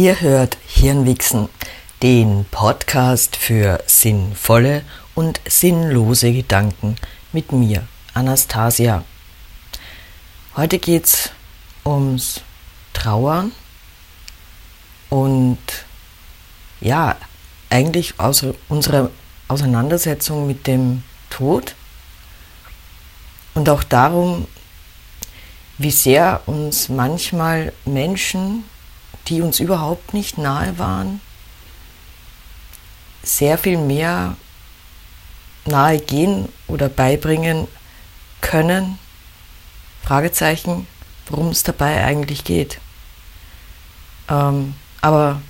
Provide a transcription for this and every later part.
Ihr hört Hirnwichsen, den Podcast für sinnvolle und sinnlose Gedanken mit mir, Anastasia. Heute geht es ums Trauern und ja, eigentlich aus unserer Auseinandersetzung mit dem Tod und auch darum, wie sehr uns manchmal Menschen, die uns überhaupt nicht nahe waren, sehr viel mehr nahe gehen oder beibringen können. Fragezeichen, worum es dabei eigentlich geht. Ähm, aber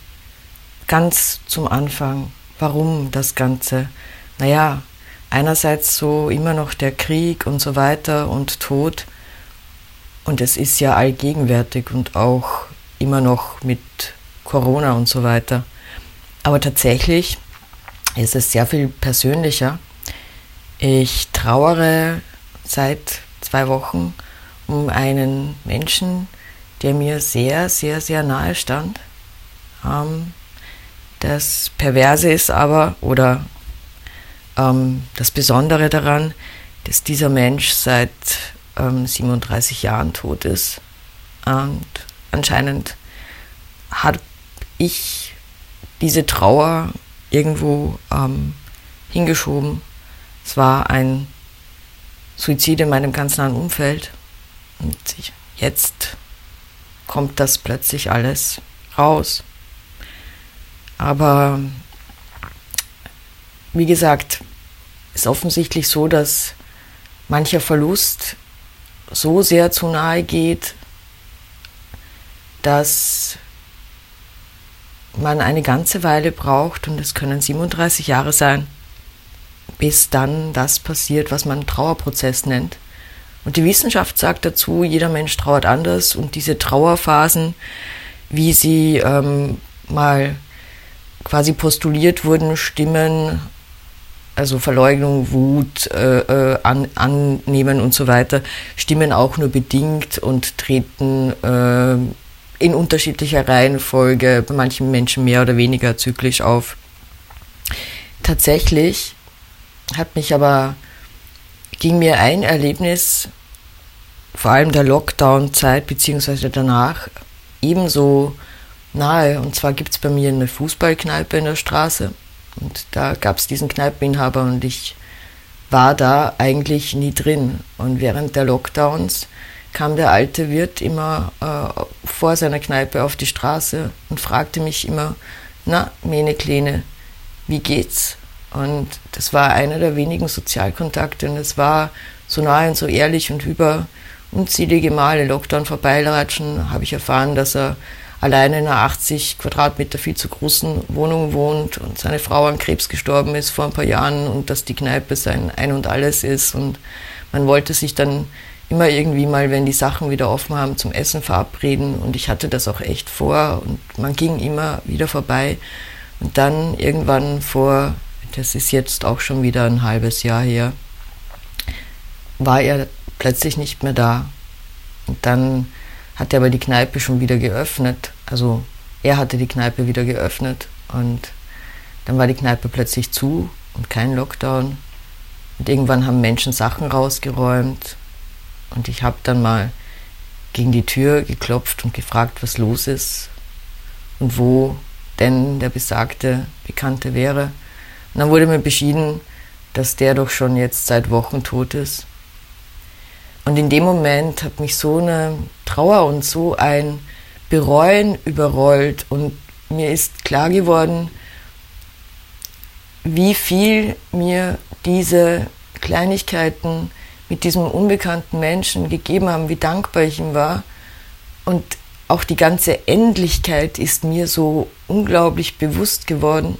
ganz zum Anfang, warum das Ganze? Naja, einerseits so immer noch der Krieg und so weiter und Tod. Und es ist ja allgegenwärtig und auch immer noch mit Corona und so weiter. Aber tatsächlich ist es sehr viel persönlicher. Ich trauere seit zwei Wochen um einen Menschen, der mir sehr, sehr, sehr nahe stand. Ähm, das Perverse ist aber, oder ähm, das Besondere daran, dass dieser Mensch seit ähm, 37 Jahren tot ist. Und anscheinend habe ich diese Trauer irgendwo ähm, hingeschoben. Es war ein Suizid in meinem ganz nahen Umfeld. Und jetzt kommt das plötzlich alles raus. Aber wie gesagt, ist offensichtlich so, dass mancher Verlust so sehr zu nahe geht, dass man eine ganze Weile braucht, und es können 37 Jahre sein, bis dann das passiert, was man Trauerprozess nennt. Und die Wissenschaft sagt dazu, jeder Mensch trauert anders und diese Trauerphasen, wie sie ähm, mal quasi postuliert wurden, stimmen, also Verleugnung, Wut, äh, äh, an, annehmen und so weiter, stimmen auch nur bedingt und treten äh, in unterschiedlicher Reihenfolge, bei manchen Menschen mehr oder weniger zyklisch auf. Tatsächlich hat mich aber, ging mir ein Erlebnis, vor allem der Lockdown-Zeit beziehungsweise danach, ebenso nahe. Und zwar gibt es bei mir eine Fußballkneipe in der Straße. Und da gab es diesen Kneipeninhaber und ich war da eigentlich nie drin. Und während der Lockdowns kam der alte Wirt immer äh, vor seiner Kneipe auf die Straße und fragte mich immer, na, meine Kleine, wie geht's? Und das war einer der wenigen Sozialkontakte und es war so nahe und so ehrlich und über unzählige Male Lockdown vorbeilatschen, habe ich erfahren, dass er alleine in einer 80 Quadratmeter viel zu großen Wohnung wohnt und seine Frau an Krebs gestorben ist vor ein paar Jahren und dass die Kneipe sein Ein und Alles ist. Und man wollte sich dann immer irgendwie mal, wenn die Sachen wieder offen haben, zum Essen verabreden. Und ich hatte das auch echt vor und man ging immer wieder vorbei. Und dann irgendwann vor, das ist jetzt auch schon wieder ein halbes Jahr her, war er plötzlich nicht mehr da. Und dann hatte aber die Kneipe schon wieder geöffnet. Also er hatte die Kneipe wieder geöffnet und dann war die Kneipe plötzlich zu und kein Lockdown. Und irgendwann haben Menschen Sachen rausgeräumt und ich habe dann mal gegen die Tür geklopft und gefragt, was los ist und wo denn der besagte Bekannte wäre. Und dann wurde mir beschieden, dass der doch schon jetzt seit Wochen tot ist. Und in dem Moment hat mich so eine Trauer und so ein Bereuen überrollt und mir ist klar geworden, wie viel mir diese Kleinigkeiten mit diesem unbekannten Menschen gegeben haben, wie dankbar ich ihm war. Und auch die ganze Endlichkeit ist mir so unglaublich bewusst geworden.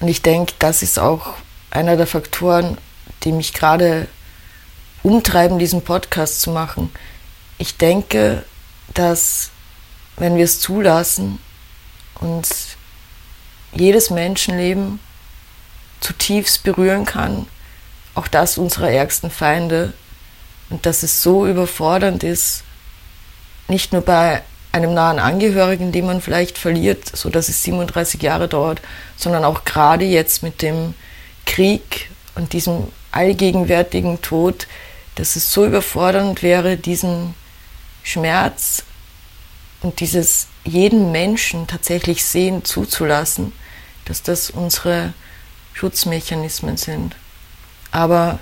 Und ich denke, das ist auch einer der Faktoren, die mich gerade umtreiben, diesen Podcast zu machen. Ich denke, dass wenn wir es zulassen, uns jedes Menschenleben zutiefst berühren kann, auch das unserer ärgsten Feinde, und dass es so überfordernd ist, nicht nur bei einem nahen Angehörigen, den man vielleicht verliert, so dass es 37 Jahre dauert, sondern auch gerade jetzt mit dem Krieg und diesem allgegenwärtigen Tod, dass es so überfordernd wäre, diesen Schmerz und dieses jeden Menschen tatsächlich sehen zuzulassen, dass das unsere Schutzmechanismen sind. Aber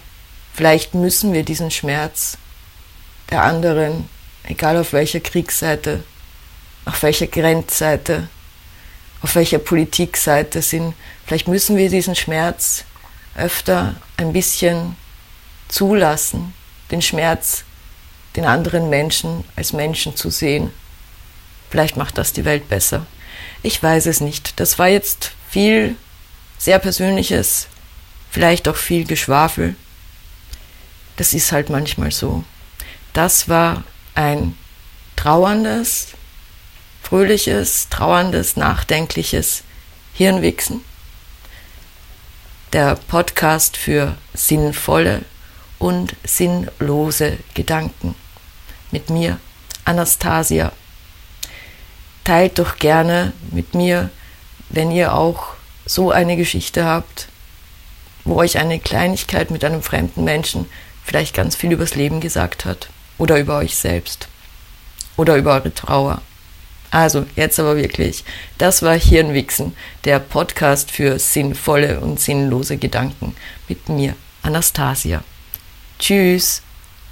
vielleicht müssen wir diesen Schmerz der anderen, egal auf welcher Kriegsseite, auf welcher Grenzseite, auf welcher Politikseite sind, vielleicht müssen wir diesen Schmerz öfter ein bisschen zulassen, den Schmerz, den anderen Menschen als Menschen zu sehen. Vielleicht macht das die Welt besser. Ich weiß es nicht. Das war jetzt viel sehr Persönliches, vielleicht auch viel Geschwafel. Das ist halt manchmal so. Das war ein trauerndes, fröhliches, trauerndes, nachdenkliches Hirnwichsen. Der Podcast für sinnvolle und sinnlose Gedanken. Mit mir, Anastasia. Teilt doch gerne mit mir, wenn ihr auch so eine Geschichte habt, wo euch eine Kleinigkeit mit einem fremden Menschen vielleicht ganz viel übers Leben gesagt hat oder über euch selbst oder über eure Trauer. Also, jetzt aber wirklich, das war Hirnwichsen, der Podcast für sinnvolle und sinnlose Gedanken mit mir, Anastasia. Tschüss.